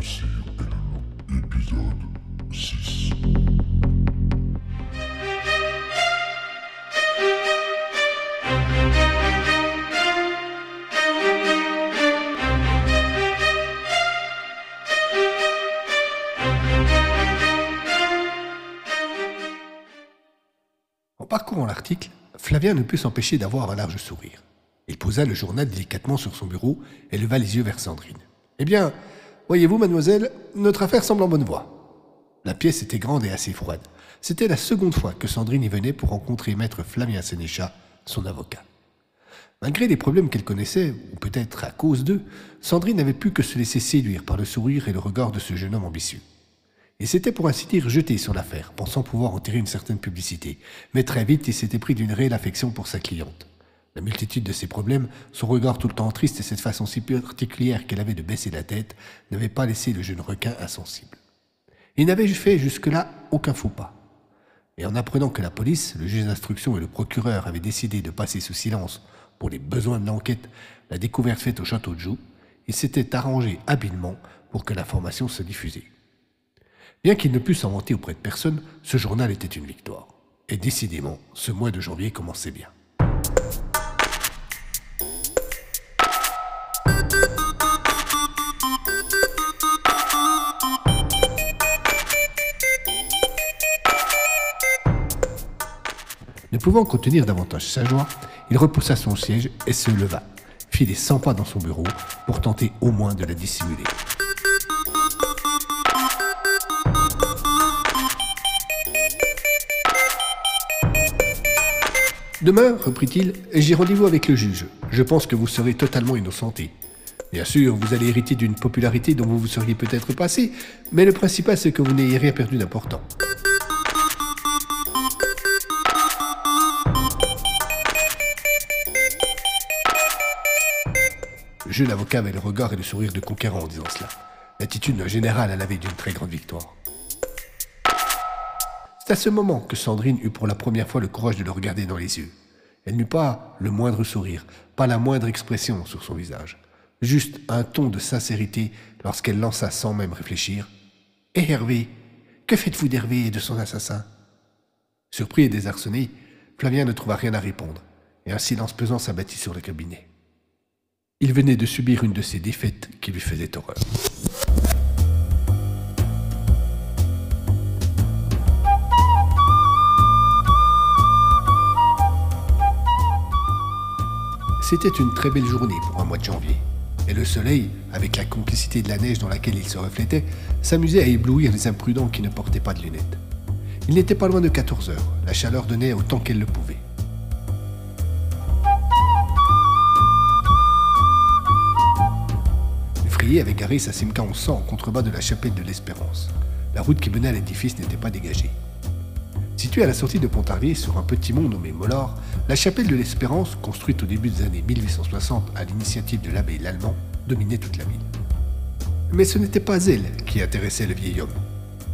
Amalricus, le cire et le loup, épisode 6. En parcourant l'article, Flavien ne put s'empêcher d'avoir un large sourire. Il posa le journal délicatement sur son bureau et leva les yeux vers Sandrine. Eh bien, voyez-vous, mademoiselle, notre affaire semble en bonne voie. La pièce était grande et assez froide. C'était la seconde fois que Sandrine y venait pour rencontrer maître Flavien Sénéchat, son avocat. Malgré les problèmes qu'elle connaissait, ou peut-être à cause d'eux, Sandrine n'avait pu que se laisser séduire par le sourire et le regard de ce jeune homme ambitieux. Il s'était pour ainsi dire jeté sur l'affaire, pensant pouvoir en tirer une certaine publicité. Mais très vite, il s'était pris d'une réelle affection pour sa cliente. La multitude de ses problèmes, son regard tout le temps triste et cette façon si particulière qu'elle avait de baisser la tête, n'avaient pas laissé le jeune requin insensible. Il n'avait fait jusque-là aucun faux pas. Et en apprenant que la police, le juge d'instruction et le procureur avaient décidé de passer sous silence pour les besoins de l'enquête la découverte faite au château de Joux, il s'était arrangé habilement pour que l'information se diffusait. Bien qu'il ne pût s'en vanter auprès de personne, ce journal était une victoire. Et décidément, ce mois de janvier commençait bien. Pouvant contenir davantage sa joie, il repoussa son siège et se leva, fit des cent pas dans son bureau pour tenter au moins de la dissimuler. Demain, reprit-il, j'ai rendez-vous avec le juge. Je pense que vous serez totalement innocenté. Bien sûr, vous allez hériter d'une popularité dont vous vous seriez peut-être passé, mais le principal c'est que vous n'ayez rien perdu d'important. Le jeune avocat avait le regard et le sourire de conquérant en disant cela. L'attitude d'un général à la veille d'une très grande victoire. C'est à ce moment que Sandrine eut pour la première fois le courage de le regarder dans les yeux. Elle n'eut pas le moindre sourire, pas la moindre expression sur son visage, juste un ton de sincérité lorsqu'elle lança sans même réfléchir. Et Hervé Que faites-vous d'Hervé et de son assassin? Surpris et désarçonné, Flavien ne trouva rien à répondre, et un silence pesant s'abattit sur le cabinet. Il venait de subir une de ces défaites qui lui faisait horreur. C'était une très belle journée pour un mois de janvier. Et le soleil, avec la complicité de la neige dans laquelle il se reflétait, s'amusait à éblouir les imprudents qui ne portaient pas de lunettes. Il n'était pas loin de 14 heures. La chaleur donnait autant qu'elle le pouvait. Le frier avait garé sa Simca en sang en contrebas de la chapelle de l'Espérance. La route qui menait à l'édifice n'était pas dégagée. Située à la sortie de Pontarlier, sur un petit mont nommé Mollard, la chapelle de l'Espérance, construite au début des années 1860 à l'initiative de l'abbé Lallemand, dominait toute la ville. Mais ce n'était pas elle qui intéressait le vieil homme.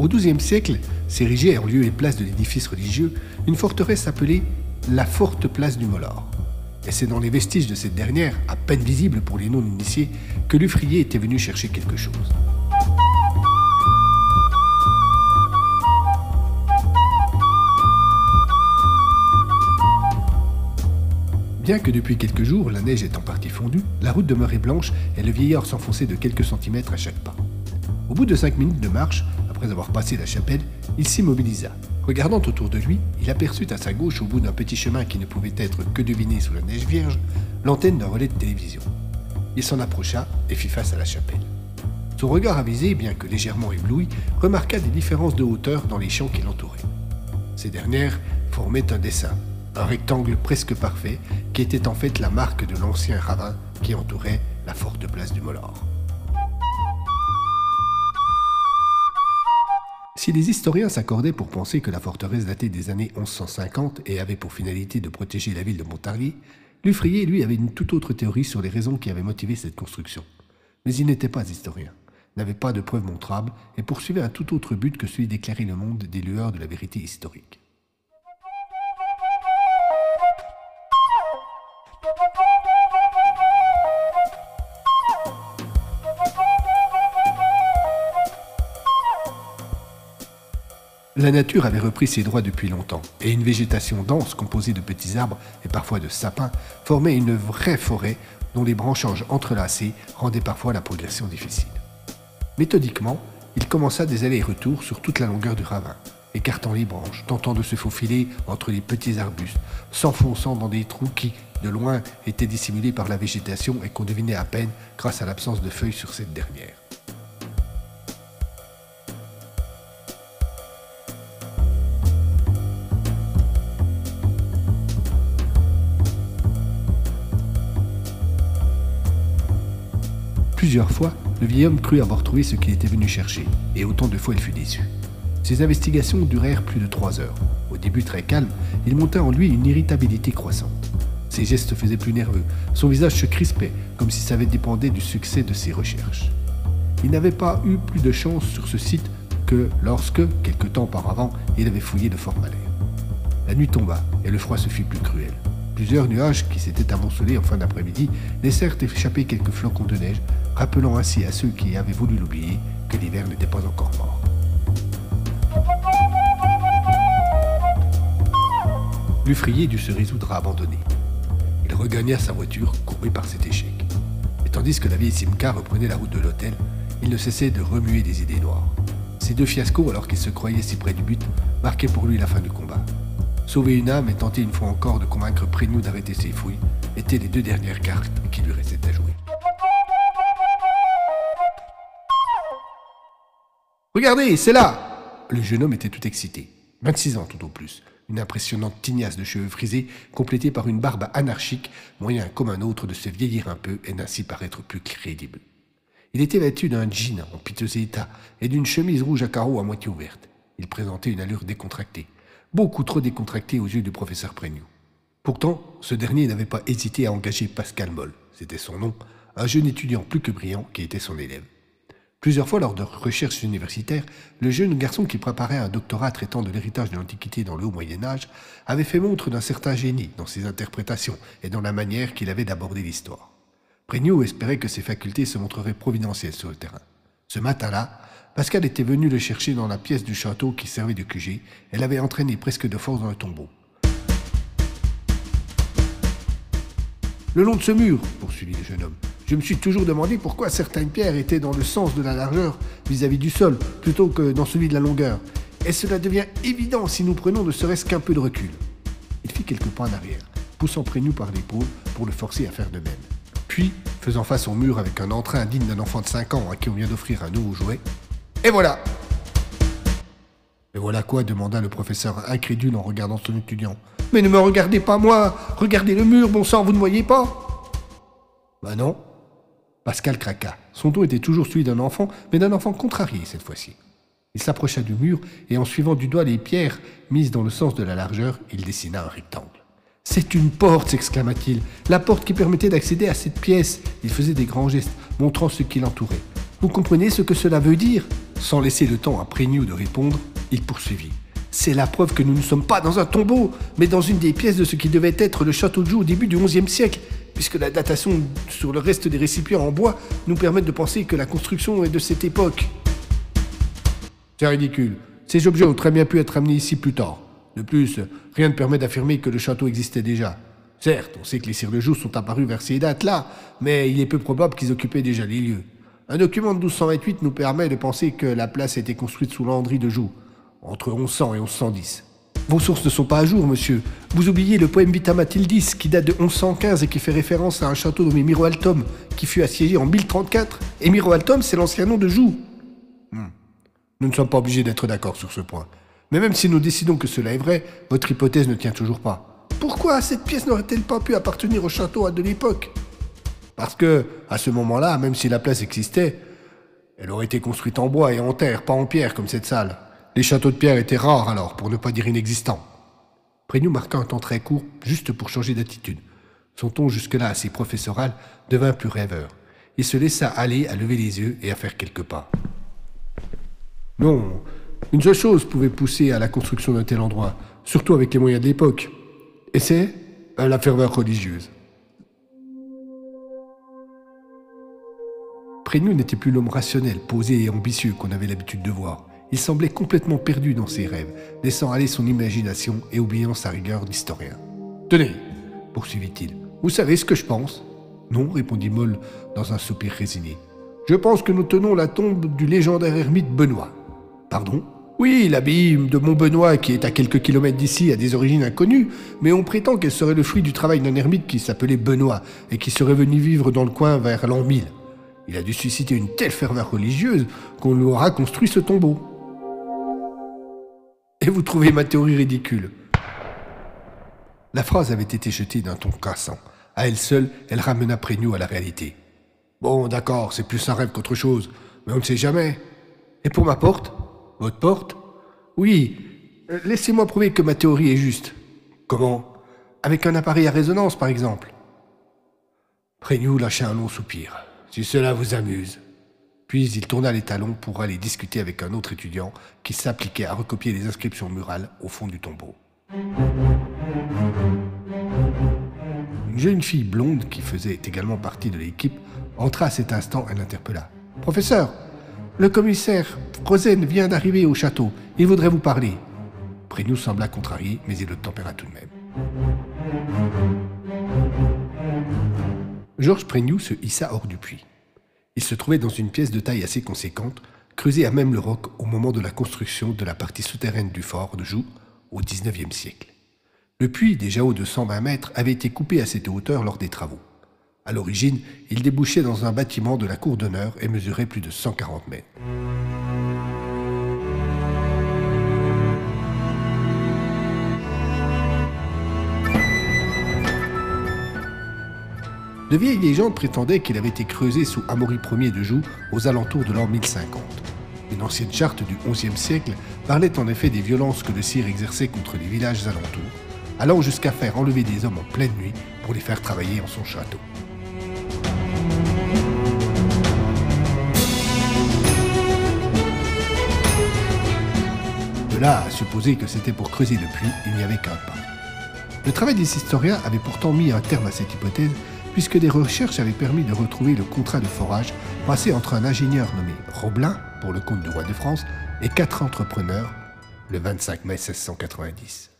Au XIIe siècle, s'érigeait en lieu et place de l'édifice religieux une forteresse appelée la Forte Place du Mollard. Et c'est dans les vestiges de cette dernière, à peine visible pour les non-initiés, que l'Uffrier était venu chercher quelque chose. Bien que depuis quelques jours, la neige est en partie fondue, la route demeurait blanche et le vieillard s'enfonçait de quelques centimètres à chaque pas. Au bout de cinq minutes de marche, après avoir passé la chapelle, il s'immobilisa. Regardant autour de lui, il aperçut à sa gauche, au bout d'un petit chemin qui ne pouvait être que deviné sous la neige vierge, l'antenne d'un relais de télévision. Il s'en approcha et fit face à la chapelle. Son regard avisé, bien que légèrement ébloui, remarqua des différences de hauteur dans les champs qui l'entouraient. Ces dernières formaient un dessin, Un rectangle presque parfait qui était en fait la marque de l'ancien ravin qui entourait la forte place du Molor. Si les historiens s'accordaient pour penser que la forteresse datait des années 1150 et avait pour finalité de protéger la ville de Montargis, Lufrier, lui, avait une toute autre théorie sur les raisons qui avaient motivé cette construction. Mais il n'était pas historien, n'avait pas de preuves montrables et poursuivait un tout autre but que celui d'éclairer le monde des lueurs de la vérité historique. La nature avait repris ses droits depuis longtemps, et une végétation dense composée de petits arbres et parfois de sapins formait une vraie forêt dont les branchages entrelacés rendaient parfois la progression difficile. Méthodiquement, il commença des allers-retours sur toute la longueur du ravin, écartant les branches, tentant de se faufiler entre les petits arbustes, s'enfonçant dans des trous qui, de loin, étaient dissimulés par la végétation et qu'on devinait à peine grâce à l'absence de feuilles sur cette dernière. Plusieurs fois, le vieil homme crut avoir trouvé ce qu'il était venu chercher, et autant de fois il fut déçu. Ses investigations durèrent plus de trois heures. Au début très calme, il monta en lui une irritabilité croissante. Ses gestes faisaient plus nerveux, son visage se crispait, comme si ça avait dépendait du succès de ses recherches. Il n'avait pas eu plus de chance sur ce site que lorsque, quelque temps auparavant, il avait fouillé le Fort Malais. La nuit tomba, et le froid se fit plus cruel. Plusieurs nuages qui s'étaient amoncelés en fin d'après-midi laissèrent échapper quelques flocons de neige, rappelant ainsi à ceux qui avaient voulu l'oublier que l'hiver n'était pas encore mort. Lufrier dut se résoudre à abandonner. Il regagna sa voiture, courbée par cet échec. Et tandis que la vieille Simca reprenait la route de l'hôtel, il ne cessait de remuer des idées noires. Ces deux fiascos, alors qu'il se croyait si près du but, marquaient pour lui la fin du combat. Sauver une âme et tenter une fois encore de convaincre Prénou d'arrêter ses fouilles étaient les deux dernières cartes qui lui restaient à jouer. Regardez, c'est là Le jeune homme était tout excité. 26 ans tout au plus. Une impressionnante tignasse de cheveux frisés, complétée par une barbe anarchique, moyen comme un autre de se vieillir un peu et d'ainsi paraître plus crédible. Il était vêtu d'un jean en piteux état et d'une chemise rouge à carreaux à moitié ouverte. Il présentait une allure décontractée beaucoup trop décontracté aux yeux du professeur Prégnou. Pourtant, ce dernier n'avait pas hésité à engager Pascal Moll, c'était son nom, un jeune étudiant plus que brillant qui était son élève. Plusieurs fois lors de recherches universitaires, le jeune garçon qui préparait un doctorat traitant de l'héritage de l'Antiquité dans le haut Moyen Âge avait fait montre d'un certain génie dans ses interprétations et dans la manière qu'il avait d'aborder l'histoire. Prégnot espérait que ses facultés se montreraient providentielles sur le terrain. Ce matin-là, Pascal était venu le chercher dans la pièce du château qui servait de QG et l'avait entraîné presque de force dans le tombeau. Le long de ce mur, poursuivit le jeune homme, je me suis toujours demandé pourquoi certaines pierres étaient dans le sens de la largeur vis-à-vis du sol plutôt que dans celui de la longueur. Et cela devient évident si nous prenons ne serait-ce qu'un peu de recul. Il fit quelques pas en arrière, poussant Prénu par l'épaule pour le forcer à faire de même. Puis, faisant face au mur avec un entrain digne d'un enfant de 5 ans à qui on vient d'offrir un nouveau jouet, et voilà Et voilà quoi demanda le professeur incrédule en regardant son étudiant. Mais ne me regardez pas moi Regardez le mur, bon sang, vous ne voyez pas Bah non. Pascal craqua. Son dos était toujours celui d'un enfant, mais d'un enfant contrarié cette fois-ci. Il s'approcha du mur et en suivant du doigt les pierres mises dans le sens de la largeur, il dessina un rectangle. C'est une porte, s'exclama-t-il. La porte qui permettait d'accéder à cette pièce. Il faisait des grands gestes, montrant ce qui l'entourait. Vous comprenez ce que cela veut dire? Sans laisser le temps à Prégnou de répondre, il poursuivit. C'est la preuve que nous ne sommes pas dans un tombeau, mais dans une des pièces de ce qui devait être le château de Joux au début du XIe siècle, puisque la datation sur le reste des récipients en bois nous permet de penser que la construction est de cette époque. C'est ridicule. Ces objets ont très bien pu être amenés ici plus tard. De plus, rien ne permet d'affirmer que le château existait déjà. Certes, on sait que les cires de Joux sont apparus vers ces dates-là, mais il est peu probable qu'ils occupaient déjà les lieux. Un document de 1228 nous permet de penser que la place a été construite sous Landry de Joux, entre 1100 et 1110. Vos sources ne sont pas à jour, monsieur. Vous oubliez le poème Vita Mathildis, qui date de 1115 et qui fait référence à un château nommé Miroaltom, qui fut assiégé en 1034. Et Miroaltom, c'est l'ancien nom de Joux. Hmm. Nous ne sommes pas obligés d'être d'accord sur ce point. Mais même si nous décidons que cela est vrai, votre hypothèse ne tient toujours pas. Pourquoi cette pièce n'aurait-elle pas pu appartenir au château de l'époque? Parce que, à ce moment-là, même si la place existait, elle aurait été construite en bois et en terre, pas en pierre comme cette salle. Les châteaux de pierre étaient rares alors, pour ne pas dire inexistants. Prénou marqua un temps très court, juste pour changer d'attitude. Son ton jusque-là assez professoral devint plus rêveur. Il se laissa aller à lever les yeux et à faire quelques pas. Non, une seule chose pouvait pousser à la construction d'un tel endroit, surtout avec les moyens de l'époque. Et c'est la ferveur religieuse. Prénu n'était plus l'homme rationnel, posé et ambitieux qu'on avait l'habitude de voir. Il semblait complètement perdu dans ses rêves, laissant aller son imagination et oubliant sa rigueur d'historien. Tenez, poursuivit-il, vous savez ce que je pense? Non, répondit Moll dans un soupir résigné. Je pense que nous tenons la tombe du légendaire ermite Benoît. Pardon? Oui, l'abbaye de Montbenoît, qui est à quelques kilomètres d'ici, a des origines inconnues, mais on prétend qu'elle serait le fruit du travail d'un ermite qui s'appelait Benoît et qui serait venu vivre dans le coin vers l'an 1000. Il a dû susciter une telle ferveur religieuse qu'on lui aura construit ce tombeau. Et vous trouvez ma théorie ridicule La phrase avait été jetée d'un ton cassant. À elle seule, elle ramena Prégneux à la réalité. Bon, d'accord, c'est plus un rêve qu'autre chose, mais on ne sait jamais. Et pour ma porte votre porte? Oui. Euh, laissez-moi prouver que ma théorie est juste. Comment? Avec un appareil à résonance, par exemple. Prénou lâcha un long soupir. Si cela vous amuse. Puis il tourna les talons pour aller discuter avec un autre étudiant qui s'appliquait à recopier les inscriptions murales au fond du tombeau. Une jeune fille blonde qui faisait également partie de l'équipe entra à cet instant et l'interpella. Professeur, le commissaire Rosen vient d'arriver au château. Il voudrait vous parler. Prénou sembla contrarié, mais il le tempéra tout de même. Georges Prénou se hissa hors du puits. Il se trouvait dans une pièce de taille assez conséquente, creusée à même le roc au moment de la construction de la partie souterraine du fort de Joux au XIXe siècle. Le puits, déjà haut de 120 mètres, avait été coupé à cette hauteur lors des travaux. À l'origine, il débouchait dans un bâtiment de la cour d'honneur et mesurait plus de 140 mètres. De vieilles légendes prétendaient qu'il avait été creusé sous Amaury Ier de Joux aux alentours de l'an 1050. Une ancienne charte du XIe siècle parlait en effet des violences que le sire exerçait contre les villages alentours, allant jusqu'à faire enlever des hommes en pleine nuit pour les faire travailler en son château. là à supposer que c'était pour creuser le puits, il n'y avait qu'un pas. Le travail des historiens avait pourtant mis un terme à cette hypothèse, puisque des recherches avaient permis de retrouver le contrat de forage passé entre un ingénieur nommé Roblin, pour le compte du roi de France, et quatre entrepreneurs, le 25 mai 1690.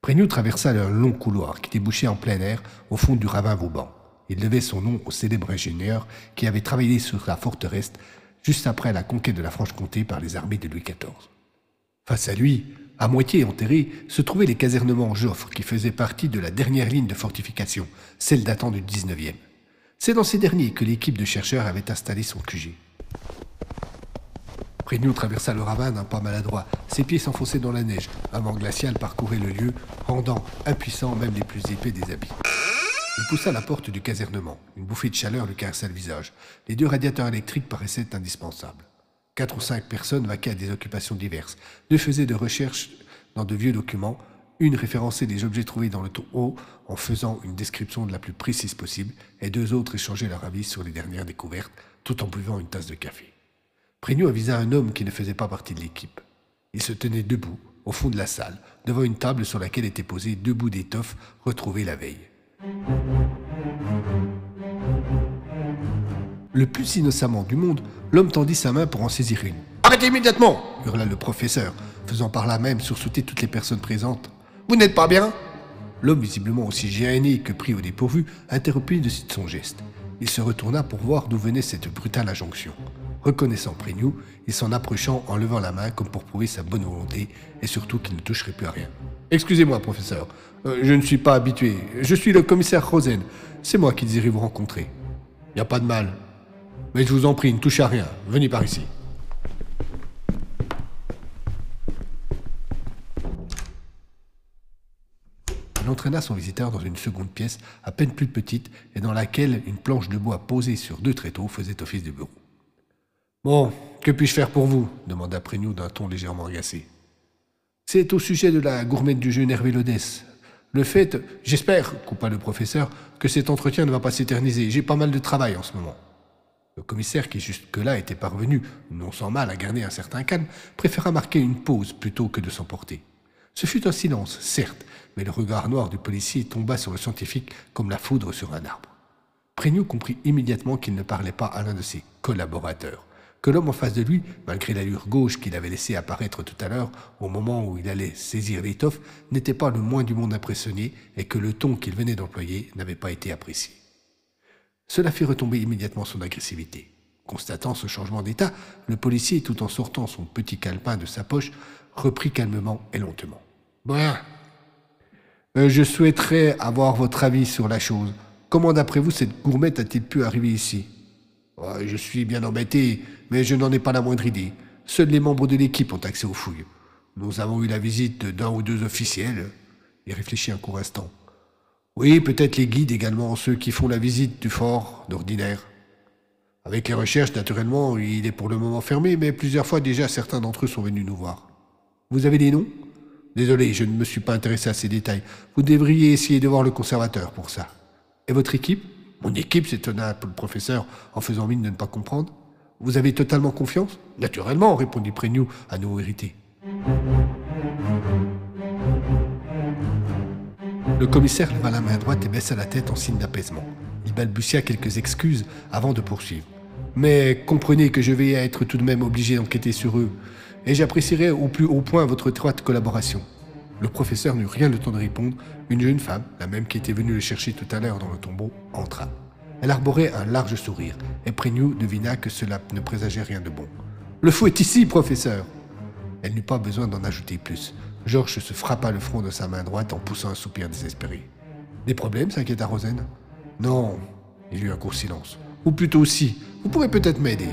Prégneux traversa un long couloir qui débouchait en plein air au fond du ravin Vauban. Il devait son nom au célèbre ingénieur qui avait travaillé sur la forteresse juste après la conquête de la Franche-Comté par les armées de Louis XIV. Face à lui, à moitié enterré, se trouvaient les casernements Joffre qui faisaient partie de la dernière ligne de fortification, celle datant du 19e. C'est dans ces derniers que l'équipe de chercheurs avait installé son QG. Prégneux traversa le ravin d'un pas maladroit. Ses pieds s'enfonçaient dans la neige. Un vent glacial parcourait le lieu, rendant impuissants même les plus épais des habits. Il poussa la porte du casernement. Une bouffée de chaleur lui caressa le visage. Les deux radiateurs électriques paraissaient indispensables. Quatre ou cinq personnes vaquaient à des occupations diverses. Deux faisaient de recherches dans de vieux documents, une référençait les objets trouvés dans le haut en faisant une description de la plus précise possible, et deux autres échangeaient leur avis sur les dernières découvertes, tout en buvant une tasse de café. Prégneux avisa un homme qui ne faisait pas partie de l'équipe. Il se tenait debout, au fond de la salle, devant une table sur laquelle étaient posés deux bouts d'étoffe retrouvés la veille. Le plus innocemment du monde, l'homme tendit sa main pour en saisir une. Arrêtez immédiatement hurla le professeur, faisant par là même sursauter toutes les personnes présentes. Vous n'êtes pas bien? L'homme, visiblement aussi gêné que pris au dépourvu, interrompit de suite son geste. Il se retourna pour voir d'où venait cette brutale injonction. Reconnaissant Prénou, il s'en approchant en levant la main comme pour prouver sa bonne volonté et surtout qu'il ne toucherait plus à rien. Excusez-moi, professeur, euh, je ne suis pas habitué. Je suis le commissaire Rosen. C'est moi qui désirais vous rencontrer. Il n'y a pas de mal, mais je vous en prie, ne touchez à rien. Venez par ici. Un entraîna son visiteur dans une seconde pièce, à peine plus petite, et dans laquelle une planche de bois posée sur deux tréteaux faisait office de bureau. Bon, que puis-je faire pour vous? demanda Prénou d'un ton légèrement agacé. C'est au sujet de la gourmette du jeune Hervé Lodès. Le fait, j'espère, coupa le professeur, que cet entretien ne va pas s'éterniser. J'ai pas mal de travail en ce moment. Le commissaire, qui jusque-là était parvenu, non sans mal, à garder un certain calme, préféra marquer une pause plutôt que de s'emporter. Ce fut un silence, certes, mais le regard noir du policier tomba sur le scientifique comme la foudre sur un arbre. Prégnoux comprit immédiatement qu'il ne parlait pas à l'un de ses collaborateurs, que l'homme en face de lui, malgré l'allure gauche qu'il avait laissé apparaître tout à l'heure, au moment où il allait saisir l'étoffe, n'était pas le moins du monde impressionné et que le ton qu'il venait d'employer n'avait pas été apprécié. Cela fit retomber immédiatement son agressivité. Constatant ce changement d'état, le policier, tout en sortant son petit calepin de sa poche, reprit calmement et lentement. Bon. Euh, je souhaiterais avoir votre avis sur la chose. Comment, d'après vous, cette gourmette a-t-il pu arriver ici? Je suis bien embêté, mais je n'en ai pas la moindre idée. Seuls les membres de l'équipe ont accès aux fouilles. Nous avons eu la visite d'un ou deux officiels. Il réfléchit un court instant. Oui, peut-être les guides également, ceux qui font la visite du fort d'ordinaire. Avec les recherches, naturellement, il est pour le moment fermé, mais plusieurs fois déjà, certains d'entre eux sont venus nous voir. Vous avez des noms? Désolé, je ne me suis pas intéressé à ces détails. Vous devriez essayer de voir le conservateur pour ça. Et votre équipe? Mon équipe, s'étonna le professeur en faisant mine de ne pas comprendre. Vous avez totalement confiance? Naturellement, répondit Prégnou, à nouveau irrité. Le commissaire leva la main droite et baissa la tête en signe d'apaisement. Il balbutia quelques excuses avant de poursuivre. Mais comprenez que je vais être tout de même obligé d'enquêter sur eux et j'apprécierais au plus haut point votre étroite collaboration. Le professeur n'eut rien le temps de répondre. Une jeune femme, la même qui était venue le chercher tout à l'heure dans le tombeau, entra. Elle arborait un large sourire, et Prégnou devina que cela ne présageait rien de bon. Le fou est ici, professeur Elle n'eut pas besoin d'en ajouter plus. Georges se frappa le front de sa main droite en poussant un soupir désespéré. Des problèmes s'inquiéta Rosen. Non, il y eut un court silence. Ou plutôt si, vous pourrez peut-être m'aider.